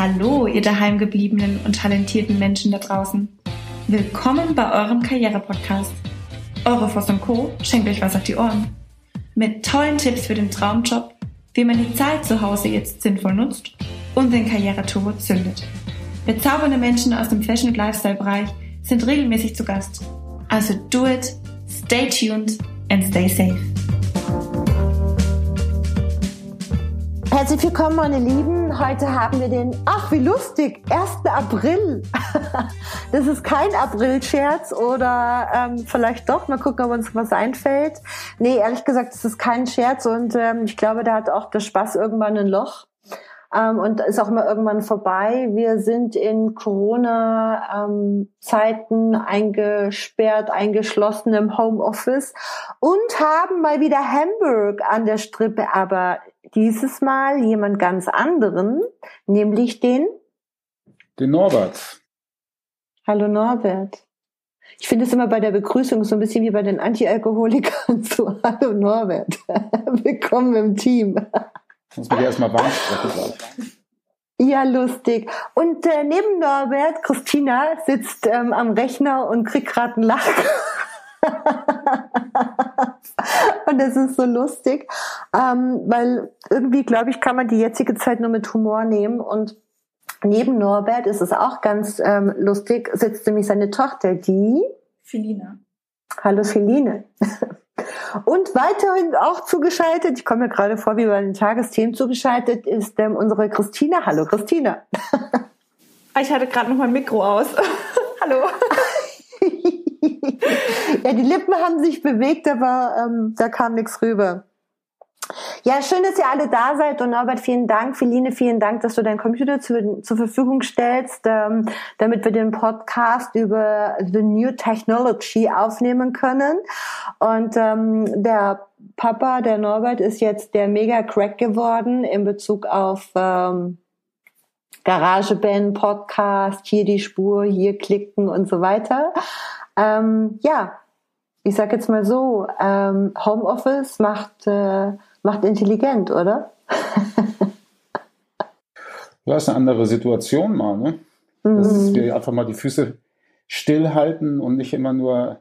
Hallo, ihr daheimgebliebenen und talentierten Menschen da draußen. Willkommen bei eurem Karriere-Podcast. Eure Voss Co. schenkt euch was auf die Ohren. Mit tollen Tipps für den Traumjob, wie man die Zeit zu Hause jetzt sinnvoll nutzt und den Karriereturbo zündet. Bezaubernde Menschen aus dem Fashion- und Lifestyle-Bereich sind regelmäßig zu Gast. Also do it, stay tuned and stay safe. Herzlich willkommen, meine Lieben. Heute haben wir den, ach wie lustig, 1. April. Das ist kein April-Scherz oder ähm, vielleicht doch. Mal gucken, ob uns was einfällt. Nee, ehrlich gesagt, es ist kein Scherz und ähm, ich glaube, da hat auch der Spaß irgendwann ein Loch ähm, und ist auch immer irgendwann vorbei. Wir sind in Corona-Zeiten ähm, eingesperrt, eingeschlossen im Homeoffice und haben mal wieder Hamburg an der Strippe, aber dieses Mal jemand ganz anderen, nämlich den den Norbert. Hallo Norbert. Ich finde es immer bei der Begrüßung so ein bisschen wie bei den Antialkoholikern. So, hallo Norbert. Willkommen im Team. Muss man erstmal warm sprechen, Ja, lustig. Und äh, neben Norbert, Christina, sitzt ähm, am Rechner und kriegt gerade einen Lach. und das ist so lustig, ähm, weil irgendwie, glaube ich, kann man die jetzige Zeit nur mit Humor nehmen. Und neben Norbert ist es auch ganz ähm, lustig, sitzt nämlich seine Tochter, die Felina. Hallo Feline. Und weiterhin auch zugeschaltet, ich komme mir gerade vor wie bei den Tagesthemen zugeschaltet, ist ähm, unsere Christina. Hallo Christina. Ich hatte gerade noch mein Mikro aus. Hallo. ja, die Lippen haben sich bewegt, aber ähm, da kam nichts rüber. Ja, schön, dass ihr alle da seid und Norbert, vielen Dank. Feline, vielen Dank, dass du deinen Computer zu, zur Verfügung stellst, ähm, damit wir den Podcast über The New Technology aufnehmen können. Und ähm, der Papa, der Norbert, ist jetzt der Mega-Crack geworden in Bezug auf ähm, GarageBand, Podcast, hier die Spur, hier klicken und so weiter. Ähm, ja, ich sag jetzt mal so, ähm, Homeoffice macht äh, macht intelligent, oder? ja, ist eine andere Situation mal, ne? Mhm. Dass wir einfach mal die Füße stillhalten und nicht immer nur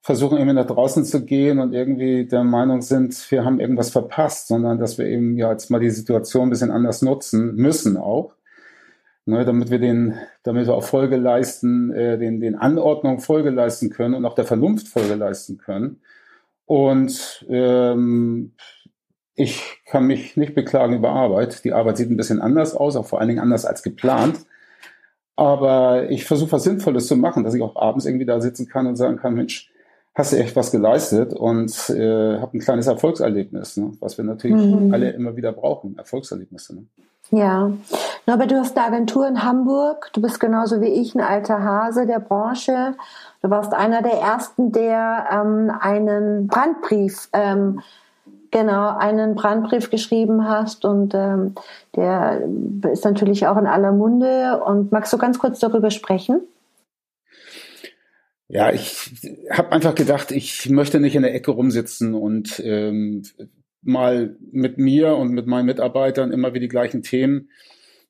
versuchen, irgendwie nach draußen zu gehen und irgendwie der Meinung sind, wir haben irgendwas verpasst, sondern dass wir eben ja jetzt mal die Situation ein bisschen anders nutzen müssen auch. Ne, damit wir den, damit wir auch Folge leisten, äh, den, den Anordnungen Folge leisten können und auch der Vernunft Folge leisten können. Und ähm, ich kann mich nicht beklagen über Arbeit. Die Arbeit sieht ein bisschen anders aus, auch vor allen Dingen anders als geplant. Aber ich versuche was Sinnvolles zu machen, dass ich auch abends irgendwie da sitzen kann und sagen kann, Mensch, hast du echt was geleistet und äh, habe ein kleines Erfolgserlebnis, ne? was wir natürlich mhm. alle immer wieder brauchen, Erfolgserlebnisse. Ne? Ja, aber du hast eine Agentur in Hamburg, du bist genauso wie ich ein alter Hase der Branche. Du warst einer der ersten, der ähm, einen Brandbrief ähm, genau einen Brandbrief geschrieben hast und ähm, der ist natürlich auch in aller Munde. Und magst du ganz kurz darüber sprechen? Ja, ich habe einfach gedacht, ich möchte nicht in der Ecke rumsitzen und ähm, mal mit mir und mit meinen Mitarbeitern immer wieder die gleichen Themen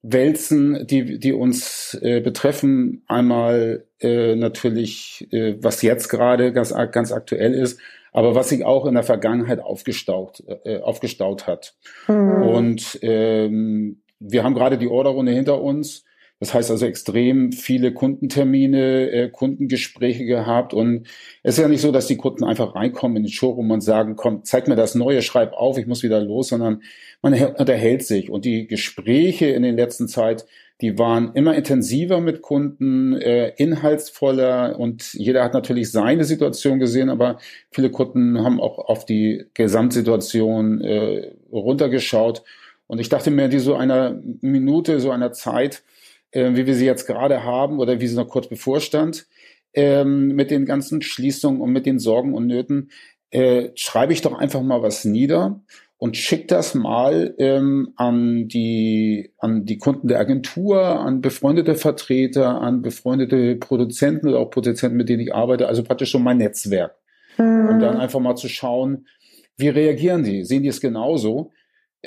wälzen, die, die uns äh, betreffen. Einmal äh, natürlich, äh, was jetzt gerade ganz, ganz aktuell ist, aber was sich auch in der Vergangenheit aufgestaut, äh, aufgestaut hat. Mhm. Und ähm, wir haben gerade die Orderrunde hinter uns. Das heißt also extrem viele Kundentermine, äh, Kundengespräche gehabt. Und es ist ja nicht so, dass die Kunden einfach reinkommen in den Showroom und sagen, komm, zeig mir das Neue, schreib auf, ich muss wieder los, sondern man unterhält sich. Und die Gespräche in den letzten Zeit, die waren immer intensiver mit Kunden, äh, inhaltsvoller und jeder hat natürlich seine Situation gesehen, aber viele Kunden haben auch auf die Gesamtsituation äh, runtergeschaut. Und ich dachte mir, die so einer Minute, so einer Zeit, äh, wie wir sie jetzt gerade haben oder wie sie noch kurz bevorstand, ähm, mit den ganzen Schließungen und mit den Sorgen und Nöten, äh, schreibe ich doch einfach mal was nieder und schickt das mal ähm, an die an die Kunden der Agentur, an befreundete Vertreter, an befreundete Produzenten oder auch Produzenten, mit denen ich arbeite, also praktisch schon mein Netzwerk. Mhm. Und dann einfach mal zu schauen, wie reagieren die? Sehen die es genauso?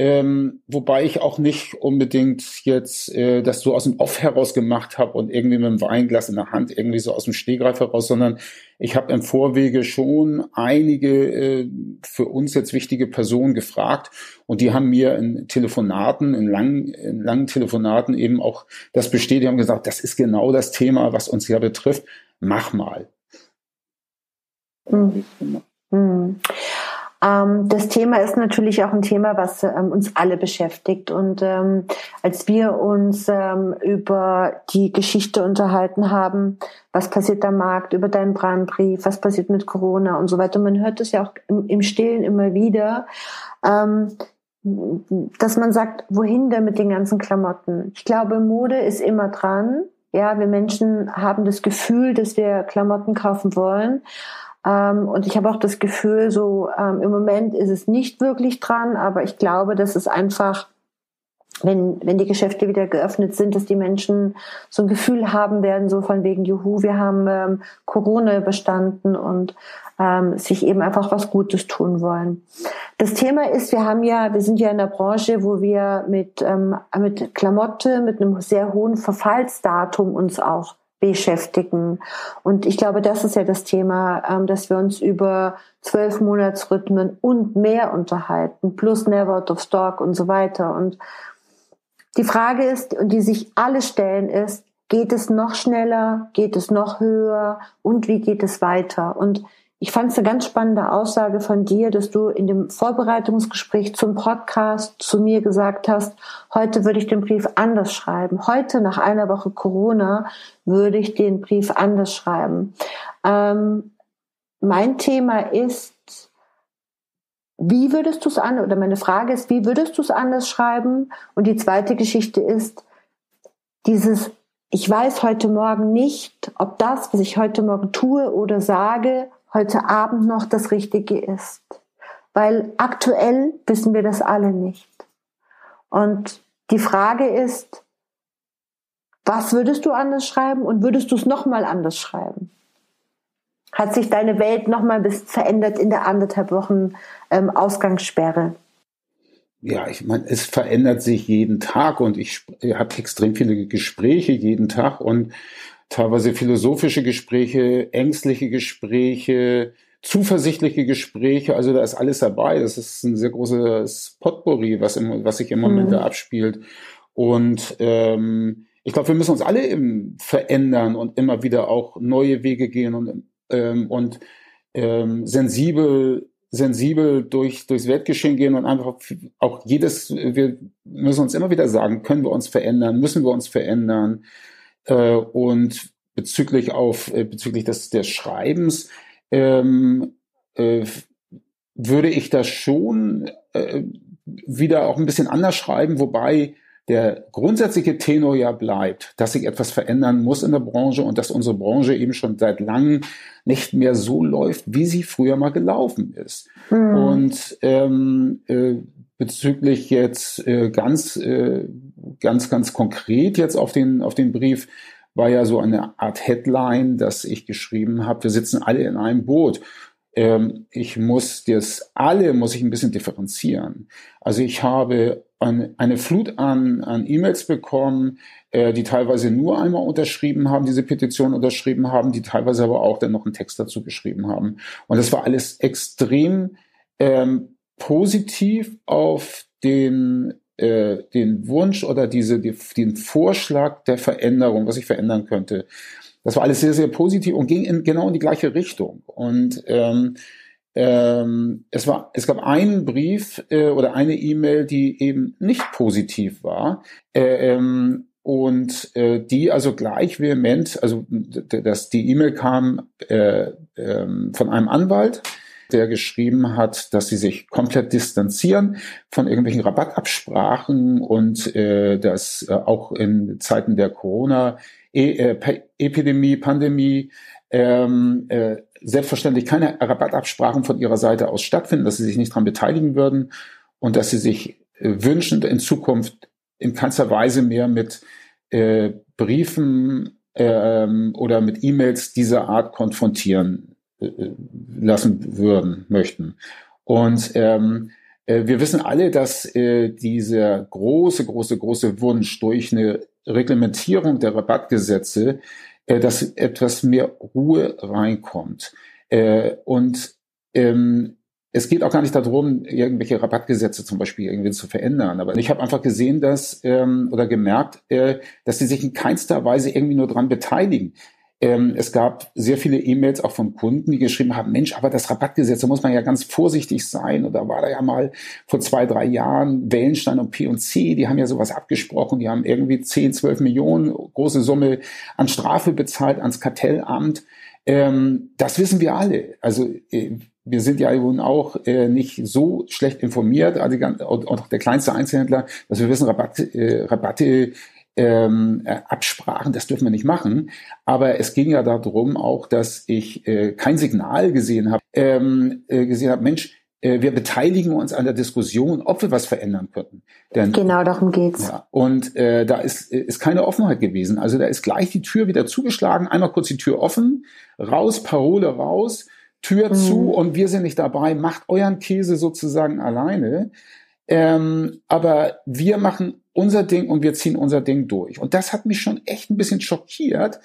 Ähm, wobei ich auch nicht unbedingt jetzt äh, das so aus dem Off heraus gemacht habe und irgendwie mit einem Weinglas in der Hand irgendwie so aus dem Stegreif heraus, sondern ich habe im Vorwege schon einige äh, für uns jetzt wichtige Personen gefragt und die haben mir in Telefonaten, in langen, in langen Telefonaten eben auch das bestätigt, haben gesagt, das ist genau das Thema, was uns ja betrifft. Mach mal. Mhm. Mhm. Ähm, das Thema ist natürlich auch ein Thema, was ähm, uns alle beschäftigt. Und ähm, als wir uns ähm, über die Geschichte unterhalten haben, was passiert am Markt, über deinen Brandbrief, was passiert mit Corona und so weiter, man hört es ja auch im, Stillen immer wieder, ähm, dass man sagt, wohin denn mit den ganzen Klamotten? Ich glaube, Mode ist immer dran. Ja, wir Menschen haben das Gefühl, dass wir Klamotten kaufen wollen. Ähm, und ich habe auch das Gefühl, so ähm, im Moment ist es nicht wirklich dran, aber ich glaube, dass es einfach, wenn, wenn die Geschäfte wieder geöffnet sind, dass die Menschen so ein Gefühl haben werden, so von wegen, juhu, wir haben ähm, Corona überstanden und ähm, sich eben einfach was Gutes tun wollen. Das Thema ist, wir haben ja, wir sind ja in der Branche, wo wir mit, ähm, mit Klamotte, mit einem sehr hohen Verfallsdatum uns auch beschäftigen. Und ich glaube, das ist ja das Thema, ähm, dass wir uns über zwölf Monatsrhythmen und mehr unterhalten, plus Never of Stock und so weiter. Und die Frage ist, und die sich alle stellen, ist, geht es noch schneller, geht es noch höher und wie geht es weiter? Und ich fand es eine ganz spannende Aussage von dir, dass du in dem Vorbereitungsgespräch zum Podcast zu mir gesagt hast, heute würde ich den Brief anders schreiben. Heute, nach einer Woche Corona, würde ich den Brief anders schreiben. Ähm, mein Thema ist, wie würdest du es an, oder meine Frage ist, wie würdest du es anders schreiben? Und die zweite Geschichte ist, dieses, ich weiß heute Morgen nicht, ob das, was ich heute Morgen tue oder sage, heute Abend noch das Richtige ist. Weil aktuell wissen wir das alle nicht. Und die Frage ist, was würdest du anders schreiben und würdest du es nochmal anders schreiben? Hat sich deine Welt nochmal verändert in der anderthalb Wochen ähm, Ausgangssperre? Ja, ich meine, es verändert sich jeden Tag und ich habe extrem viele Gespräche jeden Tag und teilweise philosophische Gespräche, ängstliche Gespräche, zuversichtliche Gespräche, also da ist alles dabei. Das ist ein sehr großes Potpourri, was, im, was sich im Moment mhm. da abspielt. Und ähm, ich glaube, wir müssen uns alle eben verändern und immer wieder auch neue Wege gehen und, ähm, und ähm, sensibel sensibel durch, durchs Weltgeschehen gehen und einfach auch jedes, wir müssen uns immer wieder sagen, können wir uns verändern, müssen wir uns verändern. Äh, und bezüglich auf äh, bezüglich des, des Schreibens ähm, äh, würde ich das schon äh, wieder auch ein bisschen anders schreiben, wobei der grundsätzliche Tenor ja bleibt, dass sich etwas verändern muss in der Branche und dass unsere Branche eben schon seit langem nicht mehr so läuft, wie sie früher mal gelaufen ist. Mhm. Und ähm, äh, bezüglich jetzt äh, ganz, äh, ganz, ganz konkret jetzt auf den, auf den Brief war ja so eine Art Headline, dass ich geschrieben habe, wir sitzen alle in einem Boot. Ähm, ich muss das alle, muss ich ein bisschen differenzieren. Also ich habe eine, eine Flut an, an E-Mails bekommen, äh, die teilweise nur einmal unterschrieben haben, diese Petition unterschrieben haben, die teilweise aber auch dann noch einen Text dazu geschrieben haben. Und das war alles extrem ähm, positiv auf den, äh, den Wunsch oder diese, die, den Vorschlag der Veränderung, was ich verändern könnte. Das war alles sehr, sehr positiv und ging in, genau in die gleiche Richtung. Und ähm, ähm, es, war, es gab einen Brief äh, oder eine E-Mail, die eben nicht positiv war. Äh, ähm, und äh, die also gleich vehement, also dass die E-Mail kam äh, äh, von einem Anwalt, der geschrieben hat, dass sie sich komplett distanzieren von irgendwelchen Rabattabsprachen und äh, dass äh, auch in Zeiten der Corona-Epidemie, Pandemie ähm, äh, selbstverständlich keine Rabattabsprachen von ihrer Seite aus stattfinden, dass sie sich nicht daran beteiligen würden und dass sie sich äh, wünschen, in Zukunft in keinster Weise mehr mit äh, Briefen äh, oder mit E-Mails dieser Art konfrontieren äh, lassen würden, möchten. Und ähm, Äh, wir wissen alle, dass äh, dieser große, große, große Wunsch durch eine Reglementierung der Rabattgesetze, äh, dass etwas mehr Ruhe reinkommt. Äh, und ähm, es geht auch gar nicht darum, irgendwelche Rabattgesetze zum Beispiel irgendwie zu verändern. Aber ich habe einfach gesehen, dass ähm, oder gemerkt, äh, dass sie sich in keinster Weise irgendwie nur dran beteiligen. Ähm, es gab sehr viele E-Mails auch von Kunden, die geschrieben haben, Mensch, aber das Rabattgesetz, da muss man ja ganz vorsichtig sein. Und da war da ja mal vor zwei, drei Jahren Wellenstein und P&C, die haben ja sowas abgesprochen. Die haben irgendwie 10, 12 Millionen, große Summe an Strafe bezahlt ans Kartellamt. Ähm, das wissen wir alle. Also äh, wir sind ja nun auch äh, nicht so schlecht informiert, also auch der kleinste Einzelhändler, dass wir wissen, Rabatt, äh, Rabatte, ähm, äh, Absprachen, das dürfen wir nicht machen. Aber es ging ja darum auch, dass ich äh, kein Signal gesehen habe, ähm, äh, gesehen habe, Mensch, äh, wir beteiligen uns an der Diskussion, ob wir was verändern könnten. Denn, genau darum geht's. Ja, und äh, da ist, ist keine Offenheit gewesen. Also da ist gleich die Tür wieder zugeschlagen, einmal kurz die Tür offen, raus, Parole raus Tür mhm. zu und wir sind nicht dabei, macht euren Käse sozusagen alleine. Ähm, aber wir machen unser Ding und wir ziehen unser Ding durch. Und das hat mich schon echt ein bisschen schockiert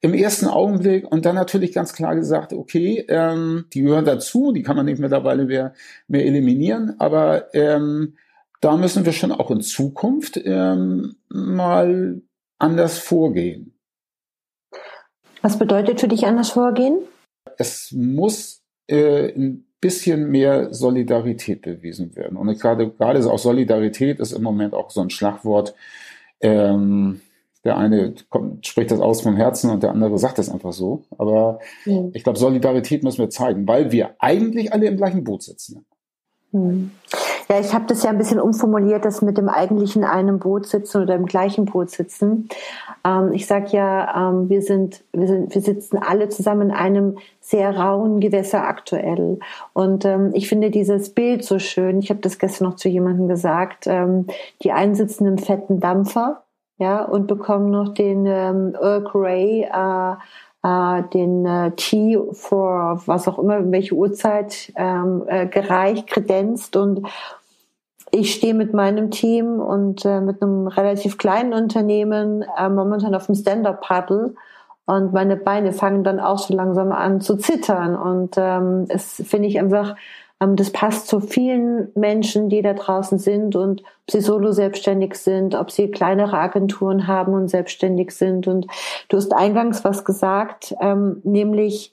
im ersten Augenblick und dann natürlich ganz klar gesagt, okay, ähm, die gehören dazu, die kann man nicht mittlerweile mehr, mehr eliminieren, aber ähm, da müssen wir schon auch in Zukunft ähm, mal anders vorgehen. Was bedeutet für dich anders vorgehen? es muss äh, ein bisschen mehr Solidarität bewiesen werden. Und gerade, gerade auch Solidarität ist im Moment auch so ein Schlagwort. Ähm, der eine kommt, spricht das aus vom Herzen und der andere sagt das einfach so. Aber mhm. ich glaube, Solidarität müssen wir zeigen, weil wir eigentlich alle im gleichen Boot sitzen. Mhm. Ja, ich habe das ja ein bisschen umformuliert, das mit dem eigentlichen einem Boot sitzen oder im gleichen Boot sitzen. Ähm, ich sage ja, ähm, wir sind, wir sind, wir sitzen alle zusammen in einem sehr rauen Gewässer aktuell. Und ähm, ich finde dieses Bild so schön. Ich habe das gestern noch zu jemandem gesagt. Ähm, die einen sitzen im fetten Dampfer, ja, und bekommen noch den ähm, Earl Grey. Äh, äh, den äh, Tee vor was auch immer, welche Uhrzeit ähm, äh, gereicht, kredenzt und ich stehe mit meinem Team und äh, mit einem relativ kleinen Unternehmen äh, momentan auf dem Stand-Up-Paddle und meine Beine fangen dann auch so langsam an zu zittern und ähm, es finde ich einfach ähm, das passt zu vielen Menschen, die da draußen sind und ob sie solo selbstständig sind, ob sie kleinere Agenturen haben und selbstständig sind. Und du hast eingangs was gesagt, ähm, nämlich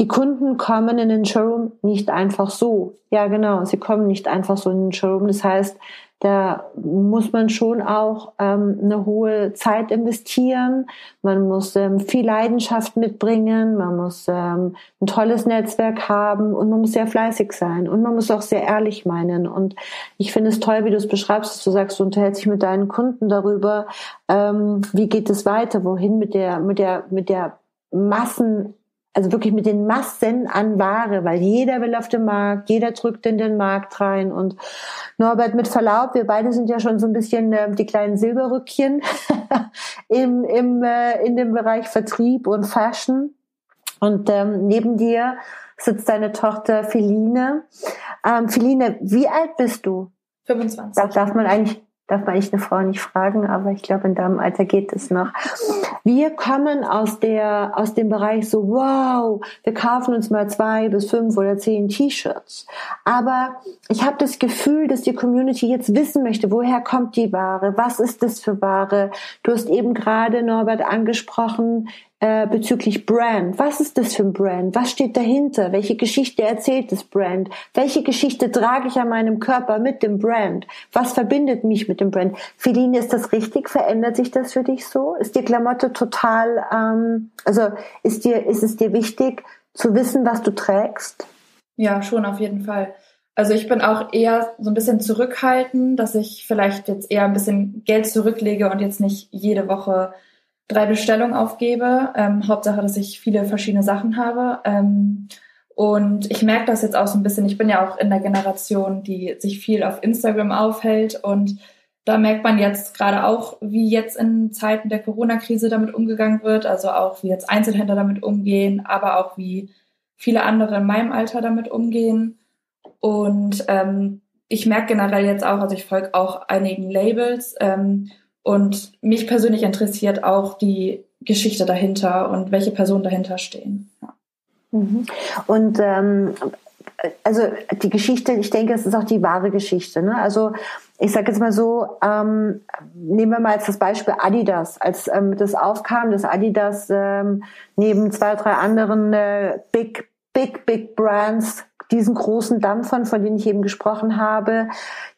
die Kunden kommen in den Showroom nicht einfach so. Ja, genau, sie kommen nicht einfach so in den Showroom. Das heißt, da muss man schon auch ähm, eine hohe Zeit investieren. Man muss ähm, viel Leidenschaft mitbringen. Man muss ähm, ein tolles Netzwerk haben und man muss sehr fleißig sein und man muss auch sehr ehrlich meinen. Und ich finde es toll, wie du es beschreibst, dass du sagst, du unterhältst dich mit deinen Kunden darüber, ähm, wie geht es weiter, wohin mit der mit der mit der Massen also wirklich mit den Massen an Ware, weil jeder will auf den Markt, jeder drückt in den Markt rein. Und Norbert, mit Verlaub, wir beide sind ja schon so ein bisschen äh, die kleinen Silberrückchen im, im, äh, in dem Bereich Vertrieb und Fashion. Und ähm, neben dir sitzt deine Tochter Feline. Ähm, Feline, wie alt bist du? 25. Da darf man eigentlich darf man eigentlich eine Frau nicht fragen, aber ich glaube, in deinem Alter geht es noch. Wir kommen aus der, aus dem Bereich so, wow, wir kaufen uns mal zwei bis fünf oder zehn T-Shirts. Aber ich habe das Gefühl, dass die Community jetzt wissen möchte, woher kommt die Ware? Was ist das für Ware? Du hast eben gerade, Norbert, angesprochen, äh, bezüglich Brand. Was ist das für ein Brand? Was steht dahinter? Welche Geschichte erzählt das Brand? Welche Geschichte trage ich an meinem Körper mit dem Brand? Was verbindet mich mit dem Brand? Feline, ist das richtig? Verändert sich das für dich so? Ist die Klamotte total, ähm, also ist dir, ist es dir wichtig zu wissen, was du trägst? Ja, schon auf jeden Fall. Also ich bin auch eher so ein bisschen zurückhaltend, dass ich vielleicht jetzt eher ein bisschen Geld zurücklege und jetzt nicht jede Woche drei Bestellungen aufgebe. Ähm, Hauptsache, dass ich viele verschiedene Sachen habe. Ähm, und ich merke das jetzt auch so ein bisschen. Ich bin ja auch in der Generation, die sich viel auf Instagram aufhält. Und da merkt man jetzt gerade auch, wie jetzt in Zeiten der Corona-Krise damit umgegangen wird. Also auch, wie jetzt Einzelhändler damit umgehen, aber auch wie viele andere in meinem Alter damit umgehen. Und ähm, ich merke generell jetzt auch, also ich folge auch einigen Labels ähm, und mich persönlich interessiert auch die Geschichte dahinter und welche Personen dahinter stehen. Ja. Mhm. Und ähm, also die Geschichte, ich denke, es ist auch die wahre Geschichte. Ne? Also ich sage jetzt mal so, ähm, nehmen wir mal jetzt das Beispiel Adidas. Als ähm, das aufkam, dass Adidas ähm, neben zwei, drei anderen äh, Big, Big, Big Brands diesen großen Dampfern, von denen ich eben gesprochen habe,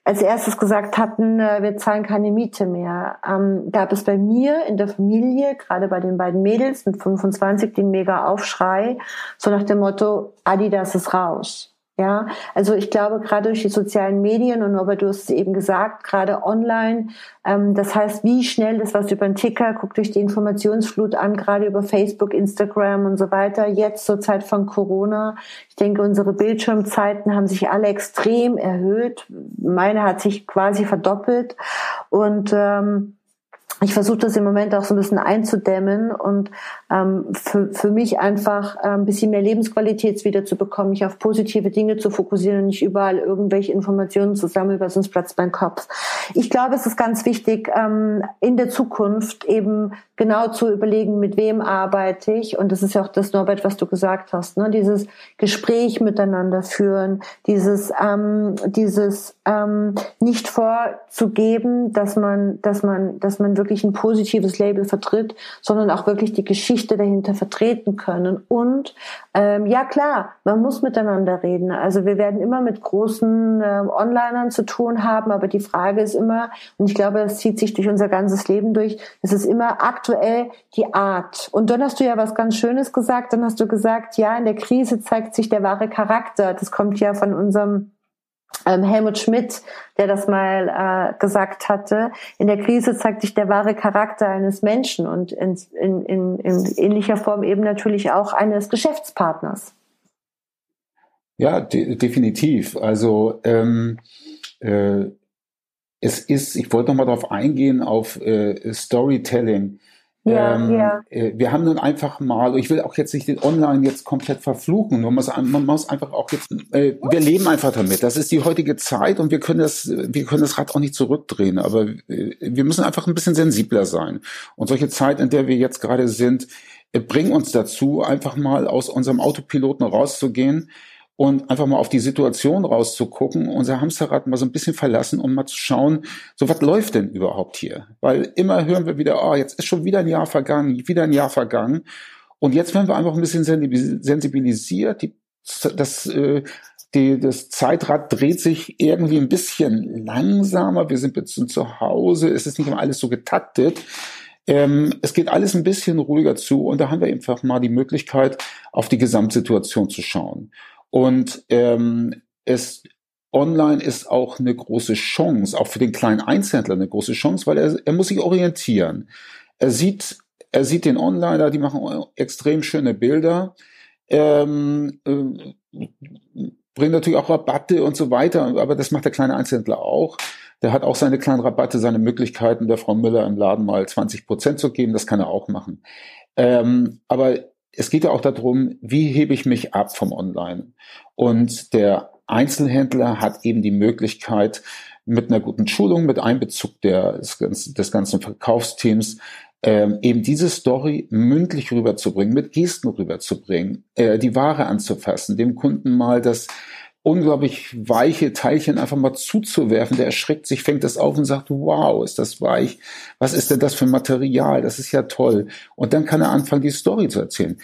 als erstes gesagt hatten, äh, wir zahlen keine Miete mehr, ähm, gab es bei mir in der Familie, gerade bei den beiden Mädels mit 25, den mega Aufschrei, so nach dem Motto, Adidas ist raus. Ja, also ich glaube, gerade durch die sozialen Medien und Robert, du hast es eben gesagt, gerade online, ähm, das heißt, wie schnell das was über den Ticker, guckt durch die Informationsflut an, gerade über Facebook, Instagram und so weiter, jetzt zur Zeit von Corona. Ich denke, unsere Bildschirmzeiten haben sich alle extrem erhöht. Meine hat sich quasi verdoppelt und ähm, ich versuche das im Moment auch so ein bisschen einzudämmen und ähm, für, für mich einfach äh, ein bisschen mehr Lebensqualität wieder zu bekommen, mich auf positive Dinge zu fokussieren und nicht überall irgendwelche Informationen zu sammeln, weil sonst platzt mein Kopf. Ich glaube, es ist ganz wichtig, ähm, in der Zukunft eben genau zu überlegen, mit wem arbeite ich. Und das ist ja auch das, Norbert, was du gesagt hast, ne? dieses Gespräch miteinander führen, dieses, ähm, dieses ähm, nicht vorzugeben, dass man, dass man, dass man wirklich ein positives Label vertritt, sondern auch wirklich die Geschichte dahinter vertreten können. Und ähm, ja klar, man muss miteinander reden. Also wir werden immer mit großen äh, Onlinern zu tun haben, aber die Frage ist immer, und ich glaube, das zieht sich durch unser ganzes Leben durch, es ist immer aktuell die Art. Und dann hast du ja was ganz Schönes gesagt, dann hast du gesagt, ja, in der Krise zeigt sich der wahre Charakter. Das kommt ja von unserem ähm, Helmut Schmidt, der das mal äh, gesagt hatte, in der Krise zeigt sich der wahre Charakter eines Menschen und in, in, in, in ähnlicher Form eben natürlich auch eines Geschäftspartners. Ja, de definitiv. Also ähm, äh, es ist, ich wollte noch mal darauf eingehen, auf äh, Storytelling. Ja, ähm, ja. Äh, wir haben nun einfach mal, ich will auch jetzt nicht den Online jetzt komplett verfluchen, man muss, man muss einfach auch jetzt, äh, wir leben einfach damit. Das ist die heutige Zeit und wir können das, wir können das Rad auch nicht zurückdrehen, aber äh, wir müssen einfach ein bisschen sensibler sein. Und solche Zeit, in der wir jetzt gerade sind, äh, bringen uns dazu, einfach mal aus unserem Autopiloten rauszugehen und einfach mal auf die Situation rauszugucken, unser Hamsterrad mal so ein bisschen verlassen und mal zu schauen, so was läuft denn überhaupt hier? Weil immer hören wir wieder, oh, jetzt ist schon wieder ein Jahr vergangen, wieder ein Jahr vergangen. Und jetzt werden wir einfach ein bisschen sensibilisiert. Die, das, äh, die, das Zeitrad dreht sich irgendwie ein bisschen langsamer. Wir sind jetzt zu Hause. Es ist nicht immer alles so getaktet. Ähm, es geht alles ein bisschen ruhiger zu und da haben wir einfach mal die Möglichkeit, auf die Gesamtsituation zu schauen. Und ähm, es online ist auch eine große Chance, auch für den kleinen Einzelhändler eine große Chance, weil er, er muss sich orientieren. Er sieht, er sieht den Onliner, die machen extrem schöne Bilder, ähm, äh, bringen natürlich auch Rabatte und so weiter, aber das macht der kleine Einzelhändler auch. Der hat auch seine kleinen Rabatte, seine Möglichkeiten, der Frau Müller im Laden mal 20 Prozent zu geben, das kann er auch machen. Ähm, aber es geht ja auch darum, wie hebe ich mich ab vom Online? Und der Einzelhändler hat eben die Möglichkeit, mit einer guten Schulung, mit Einbezug der, des, ganzen Verkaufsteams, ähm, eben diese Story mündlich rüberzubringen, mit Gesten rüberzubringen, äh, die Ware anzufassen, dem Kunden mal das unglaublich weiche Teilchen einfach mal zuzuwerfen. Der erschreckt sich, fängt das auf und sagt, wow, ist das weich. Was ist denn das für Material? Das ist ja toll. Und dann kann er anfangen, die Story zu erzählen.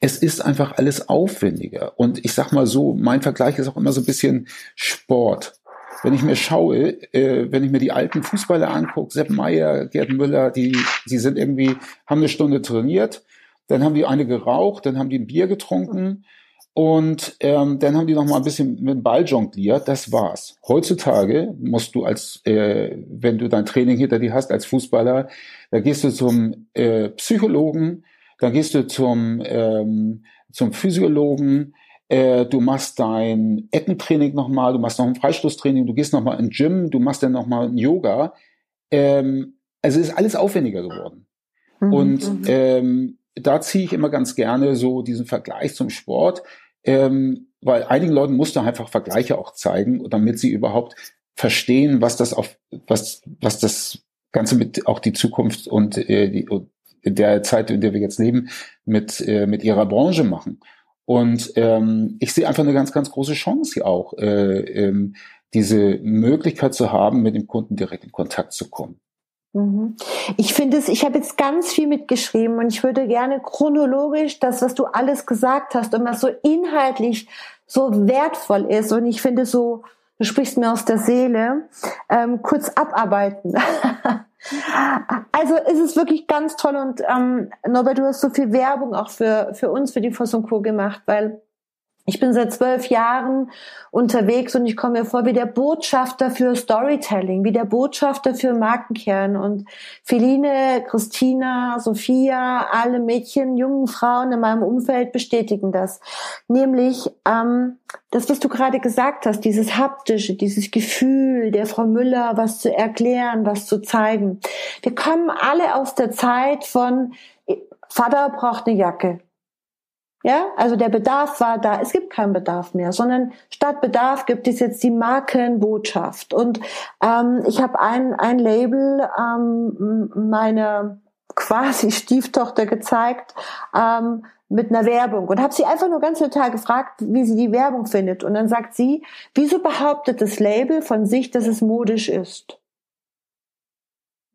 Es ist einfach alles aufwendiger. Und ich sag mal so, mein Vergleich ist auch immer so ein bisschen Sport. Wenn ich mir schaue, äh, wenn ich mir die alten Fußballer angucke, Sepp Meyer, Gerd Müller, die, die sind irgendwie, haben eine Stunde trainiert, dann haben die eine geraucht, dann haben die ein Bier getrunken, und ähm, dann haben die noch mal ein bisschen mit dem Ball jongliert. Das war's. Heutzutage musst du als, äh, wenn du dein Training hinter dir hast als Fußballer, da gehst du zum äh, Psychologen, dann gehst du zum ähm, zum Physiologen, äh, du machst dein Eckentraining nochmal, du machst noch ein Freistoßtraining, du gehst nochmal in Gym, du machst dann nochmal ein Yoga. Ähm, also ist alles aufwendiger geworden. Mhm, und mhm. ähm, da ziehe ich immer ganz gerne so diesen Vergleich zum Sport ähm, weil einigen Leuten musst du einfach Vergleiche auch zeigen, damit sie überhaupt verstehen, was das auf, was, was das Ganze mit auch die Zukunft und äh, die, in der Zeit, in der wir jetzt leben, mit, äh, mit ihrer Branche machen. Und ähm, ich sehe einfach eine ganz, ganz große Chance hier auch, äh, ähm, diese Möglichkeit zu haben, mit dem Kunden direkt in Kontakt zu kommen. Mhm. Ich finde es, ich habe jetzt ganz viel mitgeschrieben und ich würde gerne chronologisch das, was du alles gesagt hast und was so inhaltlich so wertvoll ist und ich finde so, du sprichst mir aus der Seele, ähm, kurz abarbeiten. also ist es wirklich ganz toll und ähm, Norbert, du hast so viel Werbung auch für, für uns, für die Foss Co. gemacht, weil ich bin seit zwölf Jahren unterwegs und ich komme mir vor wie der Botschafter für Storytelling, wie der Botschafter für Markenkern. Und Feline, Christina, Sophia, alle Mädchen, jungen Frauen in meinem Umfeld bestätigen das. Nämlich ähm, das, was du gerade gesagt hast, dieses haptische, dieses Gefühl der Frau Müller, was zu erklären, was zu zeigen. Wir kommen alle aus der Zeit von Vater braucht eine Jacke. Ja, also der Bedarf war da, es gibt keinen Bedarf mehr, sondern statt Bedarf gibt es jetzt die Markenbotschaft. Und ähm, ich habe ein, ein Label ähm, meiner quasi Stieftochter gezeigt ähm, mit einer Werbung und habe sie einfach nur ganz total gefragt, wie sie die Werbung findet. Und dann sagt sie, wieso behauptet das Label von sich, dass es modisch ist?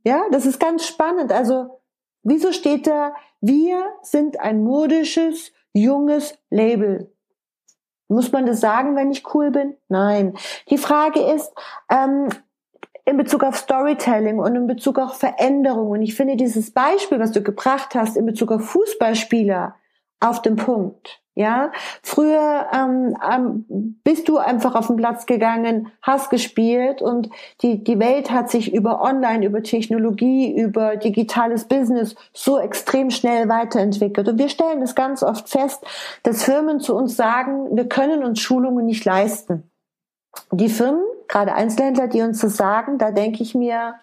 Ja, das ist ganz spannend. Also wieso steht da, wir sind ein modisches junges Label. Muss man das sagen, wenn ich cool bin? Nein. Die Frage ist, ähm, in Bezug auf Storytelling und in Bezug auf Veränderung. Und ich finde dieses Beispiel, was du gebracht hast, in Bezug auf Fußballspieler, auf dem Punkt. Ja, früher ähm, ähm, bist du einfach auf den Platz gegangen, hast gespielt und die die Welt hat sich über Online, über Technologie, über digitales Business so extrem schnell weiterentwickelt und wir stellen es ganz oft fest, dass Firmen zu uns sagen, wir können uns Schulungen nicht leisten. Die Firmen, gerade Einzelhändler, die uns das sagen, da denke ich mir,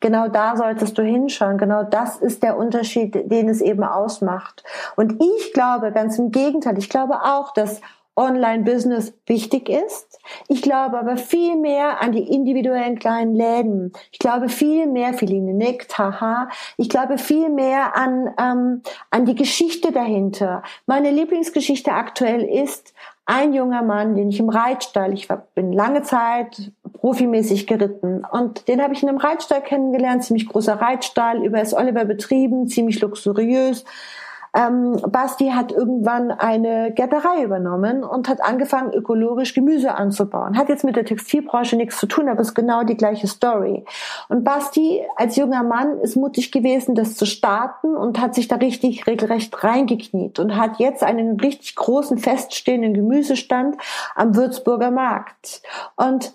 Genau da solltest du hinschauen. Genau das ist der Unterschied, den es eben ausmacht. Und ich glaube ganz im Gegenteil. Ich glaube auch, dass Online-Business wichtig ist. Ich glaube aber viel mehr an die individuellen kleinen Läden. Ich glaube viel mehr, Philine nickt, haha. Ich glaube viel mehr an, ähm, an die Geschichte dahinter. Meine Lieblingsgeschichte aktuell ist ein junger Mann, den ich im Reitstall, ich bin lange Zeit profimäßig geritten und den habe ich in einem Reitstall kennengelernt, ziemlich großer Reitstall, über S. Oliver betrieben, ziemlich luxuriös. Ähm, Basti hat irgendwann eine Gärtnerei übernommen und hat angefangen, ökologisch Gemüse anzubauen. Hat jetzt mit der Textilbranche nichts zu tun, aber ist genau die gleiche Story. Und Basti als junger Mann ist mutig gewesen, das zu starten und hat sich da richtig regelrecht reingekniet und hat jetzt einen richtig großen feststehenden Gemüsestand am Würzburger Markt und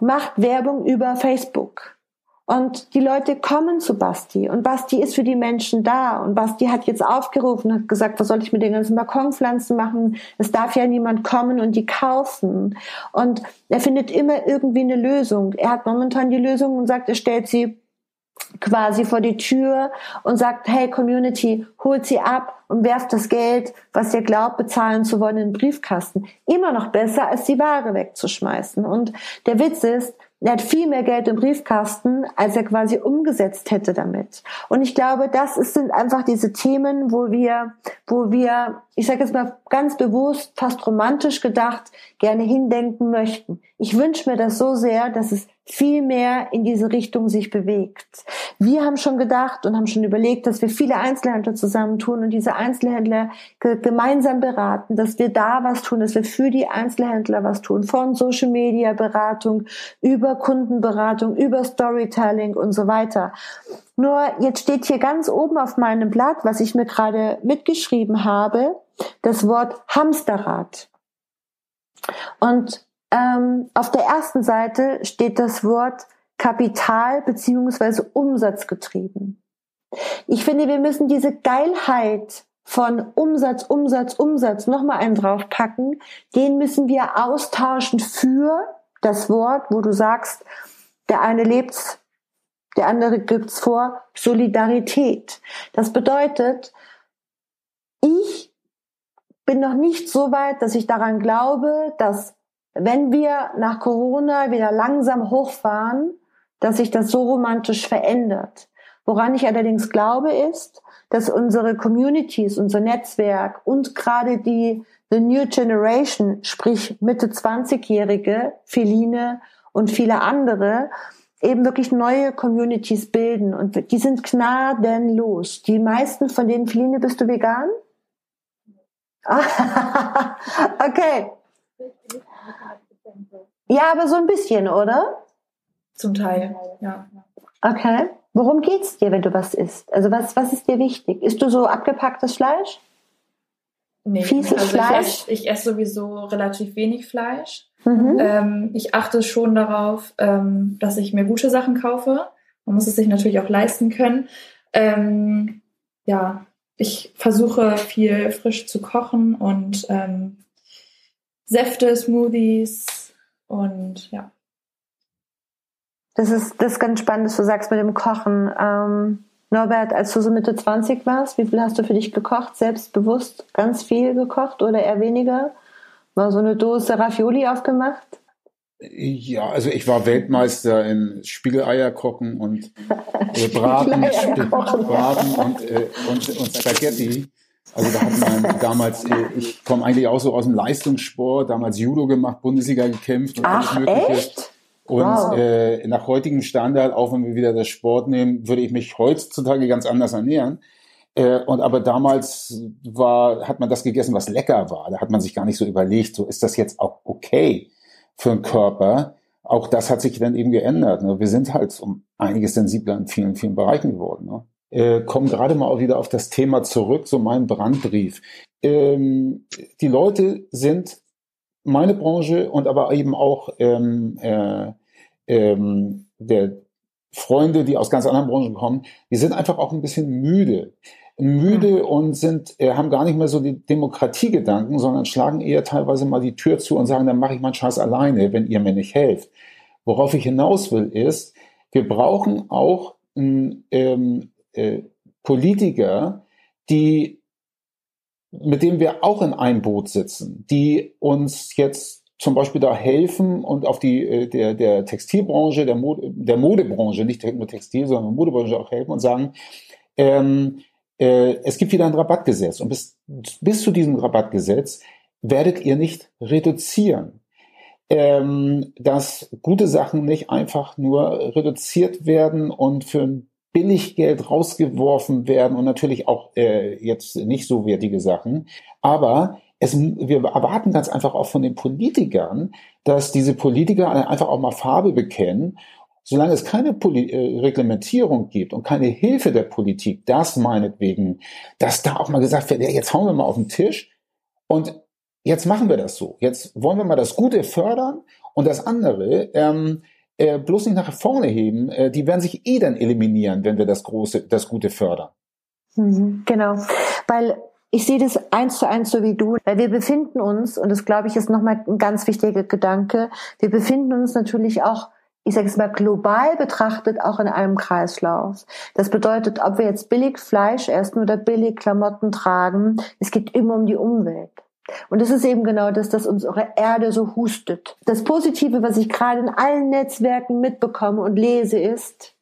macht Werbung über Facebook und die Leute kommen zu Basti und Basti ist für die Menschen da und Basti hat jetzt aufgerufen, hat gesagt, was soll ich mit den ganzen Balkonpflanzen machen? Es darf ja niemand kommen und die kaufen. Und er findet immer irgendwie eine Lösung. Er hat momentan die Lösung und sagt, er stellt sie quasi vor die Tür und sagt, hey Community, holt sie ab und werft das Geld, was ihr glaubt, bezahlen zu wollen, in den Briefkasten. Immer noch besser, als die Ware wegzuschmeißen. Und der Witz ist, er hat viel mehr Geld im Briefkasten, als er quasi umgesetzt hätte damit. Und ich glaube, das sind einfach diese Themen, wo wir, wo wir, ich sage jetzt mal ganz bewusst, fast romantisch gedacht, gerne hindenken möchten. Ich wünsche mir das so sehr, dass es viel mehr in diese Richtung sich bewegt. Wir haben schon gedacht und haben schon überlegt, dass wir viele Einzelhändler zusammentun und diese Einzelhändler gemeinsam beraten, dass wir da was tun, dass wir für die Einzelhändler was tun, von Social Media Beratung über Kundenberatung, über Storytelling und so weiter. Nur jetzt steht hier ganz oben auf meinem Blatt, was ich mir gerade mitgeschrieben habe, das Wort Hamsterrad. Und ähm, auf der ersten Seite steht das Wort Kapital beziehungsweise Umsatzgetrieben. Ich finde, wir müssen diese Geilheit von Umsatz, Umsatz, Umsatz nochmal einen draufpacken. Den müssen wir austauschen für das Wort, wo du sagst, der eine lebt's, der andere gibt's vor, Solidarität. Das bedeutet, ich bin noch nicht so weit, dass ich daran glaube, dass wenn wir nach Corona wieder langsam hochfahren, dass sich das so romantisch verändert. Woran ich allerdings glaube, ist, dass unsere Communities, unser Netzwerk und gerade die The New Generation, sprich Mitte 20-Jährige, Feline und viele andere, eben wirklich neue Communities bilden. Und die sind gnadenlos. Die meisten von denen, Feline, bist du vegan? okay. Ja, aber so ein bisschen, oder? Zum Teil, ja. Okay. Worum geht's dir, wenn du was isst? Also was, was ist dir wichtig? Isst du so abgepacktes Fleisch? Nee, Fieses also Fleisch? Ich esse, ich esse sowieso relativ wenig Fleisch. Mhm. Ähm, ich achte schon darauf, ähm, dass ich mir gute Sachen kaufe. Man muss es sich natürlich auch leisten können. Ähm, ja, ich versuche viel frisch zu kochen und ähm, Säfte, Smoothies und ja. Das ist, das ist ganz spannend, dass du sagst mit dem Kochen. Ähm, Norbert, als du so Mitte 20 warst, wie viel hast du für dich gekocht? Selbstbewusst ganz viel gekocht oder eher weniger? Mal so eine Dose Raffioli aufgemacht? Ja, also ich war Weltmeister in Spiegeleier kochen und äh, Braten, Braten und, äh, und, und Spaghetti. Also da hat man damals, äh, ich komme eigentlich auch so aus dem Leistungssport, damals Judo gemacht, Bundesliga gekämpft und Ach, alles Mögliche. Echt? Und wow. äh, nach heutigem Standard, auch wenn wir wieder das Sport nehmen, würde ich mich heutzutage ganz anders ernähren. Äh, und aber damals war, hat man das gegessen, was lecker war. Da hat man sich gar nicht so überlegt, so ist das jetzt auch okay für den Körper. Auch das hat sich dann eben geändert. Ne? Wir sind halt um einiges sensibler in vielen, vielen Bereichen geworden. Ne? Äh, kommen gerade mal auch wieder auf das Thema zurück, so mein Brandbrief. Ähm, die Leute sind meine Branche und aber eben auch ähm, äh, ähm, der Freunde, die aus ganz anderen Branchen kommen, die sind einfach auch ein bisschen müde. Müde und sind, äh, haben gar nicht mehr so die Demokratiegedanken, sondern schlagen eher teilweise mal die Tür zu und sagen, dann mache ich meinen Scheiß alleine, wenn ihr mir nicht helft. Worauf ich hinaus will, ist, wir brauchen auch ähm, äh, Politiker, die mit dem wir auch in einem Boot sitzen, die uns jetzt zum Beispiel da helfen und auf die äh, der, der Textilbranche, der, Mode, der Modebranche, nicht nur Textil, sondern Modebranche auch helfen und sagen, ähm, äh, es gibt wieder ein Rabattgesetz und bis, bis zu diesem Rabattgesetz werdet ihr nicht reduzieren. Ähm, dass gute Sachen nicht einfach nur reduziert werden und für ein Billiggeld rausgeworfen werden und natürlich auch äh, jetzt nicht so wertige Sachen. Aber es, wir erwarten ganz einfach auch von den Politikern, dass diese Politiker einfach auch mal Farbe bekennen. Solange es keine Poli äh, Reglementierung gibt und keine Hilfe der Politik, das meinetwegen, dass da auch mal gesagt wird, ja, jetzt hauen wir mal auf den Tisch und jetzt machen wir das so. Jetzt wollen wir mal das Gute fördern und das andere, ähm, äh, bloß nicht nach vorne heben, äh, die werden sich eh dann eliminieren, wenn wir das Große, das Gute fördern. Mhm, genau, weil ich sehe das eins zu eins so wie du, weil wir befinden uns, und das glaube ich ist nochmal ein ganz wichtiger Gedanke, wir befinden uns natürlich auch ich sage es mal global betrachtet auch in einem Kreislauf. Das bedeutet, ob wir jetzt billig Fleisch essen oder billig Klamotten tragen, es geht immer um die Umwelt. Und es ist eben genau das, dass unsere Erde so hustet. Das Positive, was ich gerade in allen Netzwerken mitbekomme und lese, ist,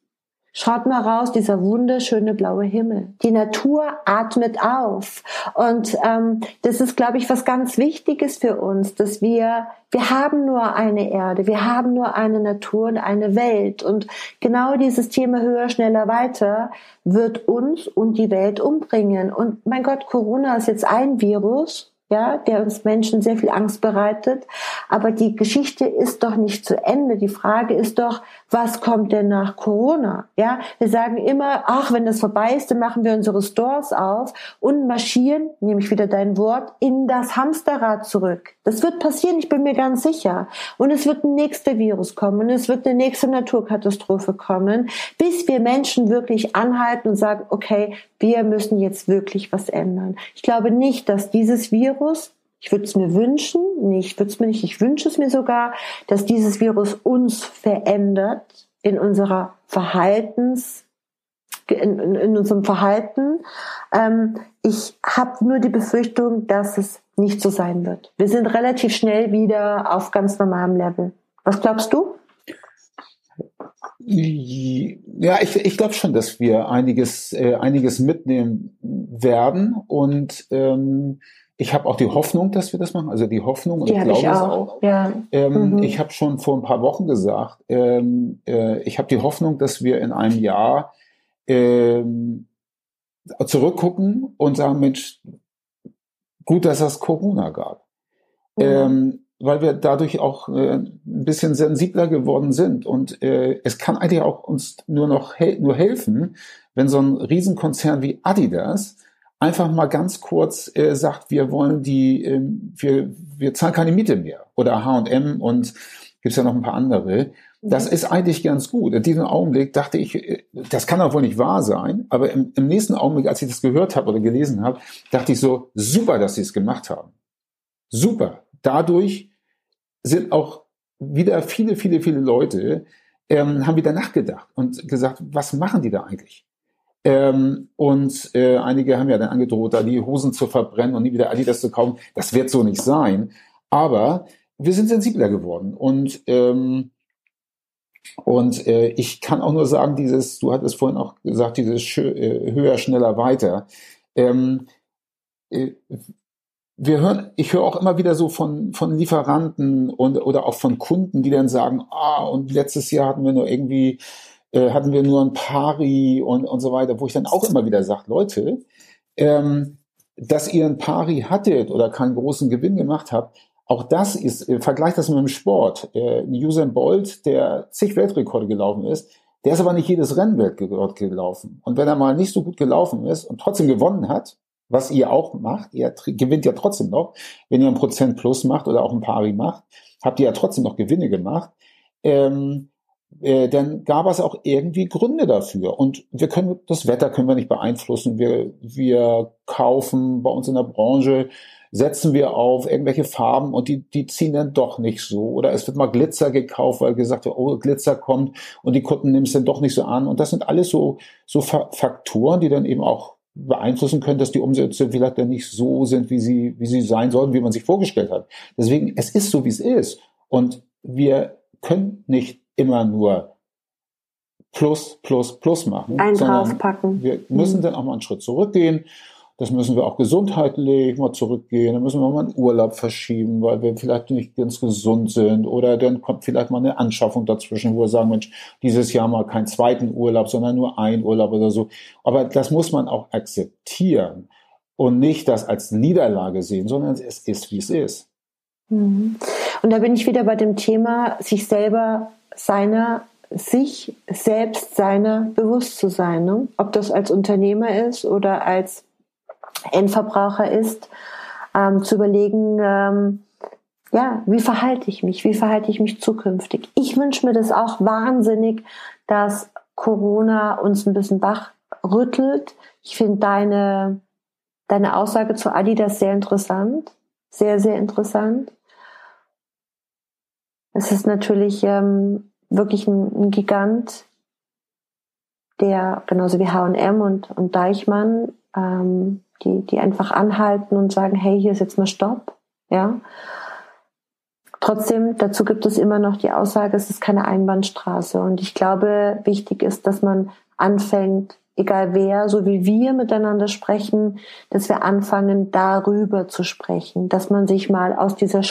Schaut mal raus, dieser wunderschöne blaue Himmel. Die Natur atmet auf. Und ähm, das ist, glaube ich, was ganz Wichtiges für uns, dass wir, wir haben nur eine Erde, wir haben nur eine Natur und eine Welt. Und genau dieses Thema höher, schneller, weiter wird uns und die Welt umbringen. Und mein Gott, Corona ist jetzt ein Virus ja, der uns Menschen sehr viel Angst bereitet. Aber die Geschichte ist doch nicht zu Ende. Die Frage ist doch, was kommt denn nach Corona? Ja, wir sagen immer, ach, wenn das vorbei ist, dann machen wir unsere Stores auf und marschieren, nehme ich wieder dein Wort, in das Hamsterrad zurück. Das wird passieren, ich bin mir ganz sicher. Und es wird ein nächster Virus kommen und es wird eine nächste Naturkatastrophe kommen, bis wir Menschen wirklich anhalten und sagen, okay, wir müssen jetzt wirklich was ändern. Ich glaube nicht, dass dieses Virus ich würde es mir wünschen, nee, ich würde es mir nicht, ich wünsche es mir sogar, dass dieses Virus uns verändert in unserer Verhaltens, in, in, in unserem Verhalten. Ähm, ich habe nur die Befürchtung, dass es nicht so sein wird. Wir sind relativ schnell wieder auf ganz normalem Level. Was glaubst du? Ja, ich, ich glaube schon, dass wir einiges, äh, einiges mitnehmen werden und ähm, ich habe auch die Hoffnung, dass wir das machen. Also die Hoffnung und die ich glaube ich es auch. auch. Ja. Ähm, Mhm. Ich habe schon vor ein paar Wochen gesagt, ähm, äh, ich habe die Hoffnung, dass wir in einem Jahr ähm, zurückgucken und sagen, Mensch, gut, dass es Corona gab. Mhm. Weil wir dadurch auch äh, ein bisschen sensibler geworden sind. Und äh, es kann eigentlich auch uns nur noch hel nur helfen, wenn so ein Riesenkonzern wie Adidas einfach mal ganz kurz äh, sagt, wir wollen die, äh, wir, wir zahlen keine Miete mehr. Oder H&M und gibt's ja noch ein paar andere. Das ist eigentlich ganz gut. In diesem Augenblick dachte ich, äh, das kann doch wohl nicht wahr sein. Aber im, im nächsten Augenblick, als ich das gehört habe oder gelesen habe, dachte ich so, super, dass sie es gemacht haben. Super. Dadurch sind auch wieder viele, viele, viele Leute, ähm, haben wieder nachgedacht und gesagt, was machen die da eigentlich? Ähm, und äh, einige haben ja dann angedroht, da die Hosen zu verbrennen und nie wieder Adidas zu kaufen. Das wird so nicht sein. Aber wir sind sensibler geworden und ähm, und äh, ich kann auch nur sagen, dieses, du hattest vorhin auch gesagt, dieses äh, höher, schneller, weiter. Ähm, äh, wir hören, ich höre auch immer wieder so von, von Lieferanten und, oder auch von Kunden, die dann sagen, ah, und letztes Jahr hatten wir nur irgendwie, äh, hatten wir nur ein Pari und, und so weiter, wo ich dann auch immer wieder sage, Leute, ähm, dass ihr ein Pari hattet oder keinen großen Gewinn gemacht habt, auch das ist, äh, vergleicht das mit dem Sport. Äh, Usain Bolt, der zig Weltrekorde gelaufen ist, der ist aber nicht jedes Rennweltrekord gelaufen. Und wenn er mal nicht so gut gelaufen ist und trotzdem gewonnen hat, was ihr auch macht, ihr gewinnt ja trotzdem noch, wenn ihr ein Prozent plus macht oder auch ein Pari macht, habt ihr ja trotzdem noch Gewinne gemacht, ähm, äh, dann gab es auch irgendwie Gründe dafür. Und wir können, das Wetter können wir nicht beeinflussen. Wir, wir kaufen bei uns in der Branche, setzen wir auf irgendwelche Farben und die, die ziehen dann doch nicht so. Oder es wird mal Glitzer gekauft, weil gesagt wird, oh, Glitzer kommt und die Kunden nehmen es dann doch nicht so an. Und das sind alles so, so Fa Faktoren, die dann eben auch beeinflussen können, dass die Umsätze vielleicht dann nicht so sind, wie sie, wie sie sein sollten, wie man sich vorgestellt hat. Deswegen, es ist so, wie es ist. Und wir können nicht immer nur Plus, Plus, Plus machen, Einen draufpacken. wir müssen Mhm. dann auch mal einen Schritt zurückgehen. Das müssen wir auch gesundheitlich mal zurückgehen. Dann müssen wir mal einen Urlaub verschieben, weil wir vielleicht nicht ganz gesund sind. Oder dann kommt vielleicht mal eine Anschaffung dazwischen, wo wir sagen, Mensch, dieses Jahr mal keinen zweiten Urlaub, sondern nur ein Urlaub oder so. Aber das muss man auch akzeptieren und nicht das als Niederlage sehen, sondern es ist, wie es ist. Mhm. Und da bin ich wieder bei dem Thema, sich selber seiner, sich selbst seiner bewusst zu sein. Ne? Ob das als Unternehmer ist oder als Endverbraucher ist, ähm, zu überlegen, ähm, ja, wie verhalte ich mich? Wie verhalte ich mich zukünftig? Ich wünsche mir das auch wahnsinnig, dass Corona uns ein bisschen wach rüttelt. Ich finde deine, deine Aussage zu Adidas sehr interessant. Sehr, sehr interessant. Es ist natürlich ähm, wirklich ein, ein Gigant, der genauso wie H&M und, und Deichmann, ähm, die, die einfach anhalten und sagen, hey, hier ist jetzt mal Stopp. Ja. Trotzdem, dazu gibt es immer noch die Aussage, es ist keine Einbahnstraße. Und ich glaube, wichtig ist, dass man anfängt, egal wer, so wie wir miteinander sprechen, dass wir anfangen, darüber zu sprechen, dass man sich mal aus dieser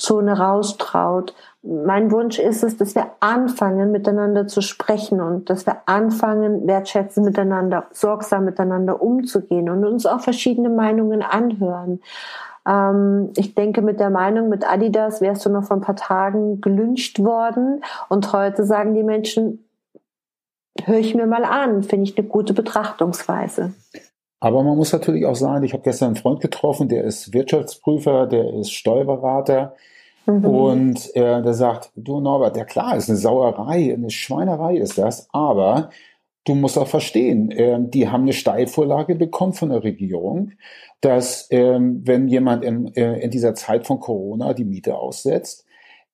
Schutzzone raustraut. Mein Wunsch ist es, dass wir anfangen, miteinander zu sprechen und dass wir anfangen, wertschätzend miteinander, sorgsam miteinander umzugehen und uns auch verschiedene Meinungen anhören. Ähm, ich denke, mit der Meinung, mit Adidas wärst du noch vor ein paar Tagen gelünscht worden und heute sagen die Menschen, höre ich mir mal an, finde ich eine gute Betrachtungsweise. Aber man muss natürlich auch sagen, ich habe gestern einen Freund getroffen, der ist Wirtschaftsprüfer, der ist Steuerberater Mhm. und äh, der sagt, du Norbert, ja klar, ist eine Sauerei, eine Schweinerei ist das, aber du musst auch verstehen, äh, die haben eine Steilvorlage bekommen von der Regierung, dass ähm, wenn jemand in, äh, in dieser Zeit von Corona die Miete aussetzt,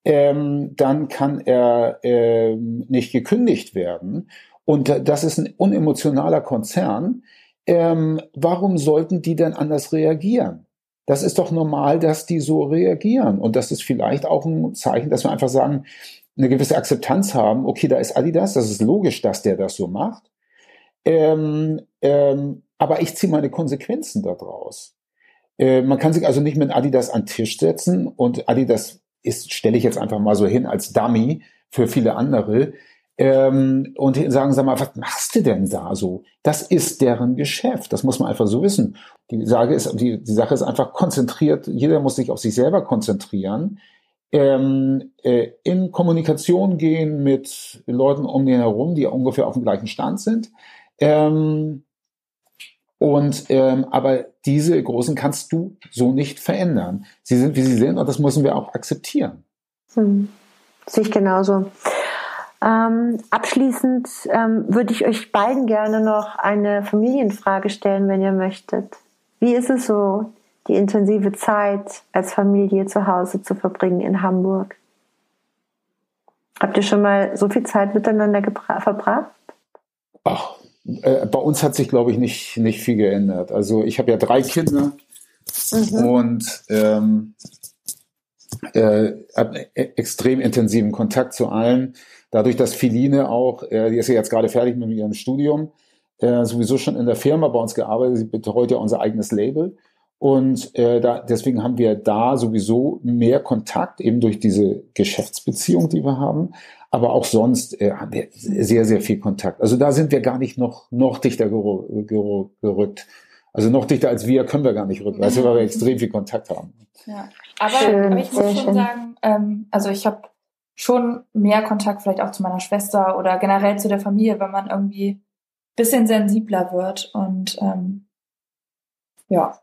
ähm, dann kann er ähm, nicht gekündigt werden. und das ist ein unemotionaler Konzern, ähm, warum sollten die denn anders reagieren? Das ist doch normal, dass die so reagieren. Und das ist vielleicht auch ein Zeichen, dass wir einfach sagen, eine gewisse Akzeptanz haben. Okay, da ist Adidas, das ist logisch, dass der das so macht. Ähm, ähm, aber ich ziehe meine Konsequenzen daraus. Äh, man kann sich also nicht mit Adidas an den Tisch setzen und Adidas ist, stelle ich jetzt einfach mal so hin als Dummy für viele andere ähm, und sagen, sag mal, was machst du denn da so? Das ist deren Geschäft, das muss man einfach so wissen. Die Sache ist, die, die Sache ist einfach konzentriert, jeder muss sich auf sich selber konzentrieren, ähm, äh, in Kommunikation gehen mit Leuten um den herum, die ungefähr auf dem gleichen Stand sind. Ähm, und ähm, aber diese großen kannst du so nicht verändern. Sie sind wie sie sind und das müssen wir auch akzeptieren. Hm. Sehe ich genauso. Ähm, abschließend ähm, würde ich euch beiden gerne noch eine Familienfrage stellen, wenn ihr möchtet. Wie ist es so, die intensive Zeit als Familie zu Hause zu verbringen in Hamburg? Habt ihr schon mal so viel Zeit miteinander verbracht? Ach, äh, bei uns hat sich, glaube ich, nicht, nicht viel geändert. Also ich habe ja drei Kinder mhm. und ähm, äh, habe e-, extrem intensiven Kontakt zu allen. Dadurch, dass Filine auch, äh, die ist ja jetzt gerade fertig mit ihrem Studium, äh, sowieso schon in der Firma bei uns gearbeitet, sie betreut ja unser eigenes Label. Und äh, da, deswegen haben wir da sowieso mehr Kontakt, eben durch diese Geschäftsbeziehung, die wir haben. Aber auch sonst äh, haben wir sehr, sehr viel Kontakt. Also da sind wir gar nicht noch, noch dichter gerückt. Also noch dichter als wir können wir gar nicht rücken, weil wir extrem viel Kontakt haben. Ja. Aber, schön, aber ich muss schon schön. sagen, ähm, also ich habe schon mehr Kontakt vielleicht auch zu meiner Schwester oder generell zu der Familie, wenn man irgendwie bisschen sensibler wird und ähm, ja.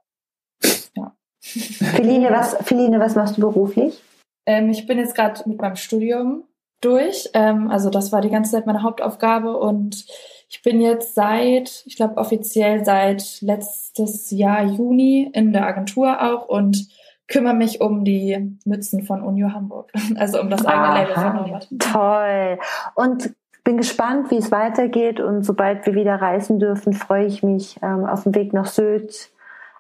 ja. Feline, was, Feline, was machst du beruflich? Ähm, ich bin jetzt gerade mit meinem Studium durch. Ähm, also das war die ganze Zeit meine Hauptaufgabe und ich bin jetzt seit, ich glaube offiziell seit letztes Jahr Juni in der Agentur auch und kümmere mich um die Mützen von Unio Hamburg, also um das eigene Label von Norbert. Toll. Und bin gespannt, wie es weitergeht und sobald wir wieder reisen dürfen, freue ich mich ähm, auf dem Weg nach Sylt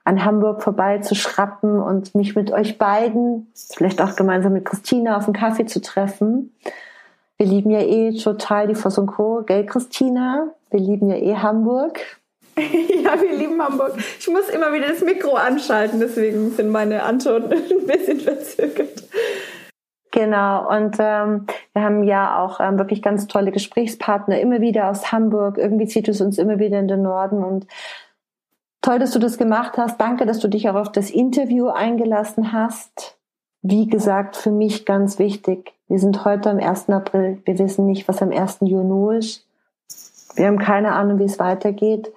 an Hamburg vorbei zu schrappen und mich mit euch beiden, vielleicht auch gemeinsam mit Christina auf einen Kaffee zu treffen. Wir lieben ja eh total die Voss und Co. Gell, Christina? Wir lieben ja eh Hamburg. ja, wir lieben Hamburg. Ich muss immer wieder das Mikro anschalten, deswegen sind meine Antworten ein bisschen verzögert. Genau, und ähm, wir haben ja auch ähm, wirklich ganz tolle Gesprächspartner, immer wieder aus Hamburg. Irgendwie zieht es uns immer wieder in den Norden und toll, dass du das gemacht hast. Danke, dass du dich auch auf das Interview eingelassen hast. Wie gesagt, für mich ganz wichtig. Wir sind heute am 1. April. Wir wissen nicht, was am 1. Juni ist. Wir haben keine Ahnung, wie es weitergeht.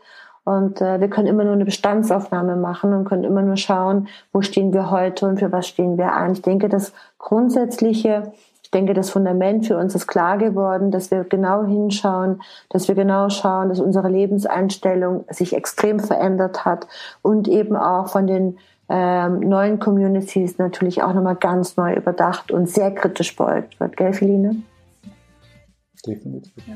Und äh, wir können immer nur eine Bestandsaufnahme machen und können immer nur schauen, wo stehen wir heute und für was stehen wir ein. Ich denke, das Grundsätzliche, ich denke, das Fundament für uns ist klar geworden, dass wir genau hinschauen, dass wir genau schauen, dass unsere Lebenseinstellung sich extrem verändert hat und eben auch von den ähm, neuen Communities natürlich auch nochmal ganz neu überdacht und sehr kritisch beäugt wird. Gell, Feline? Definitiv. Ja.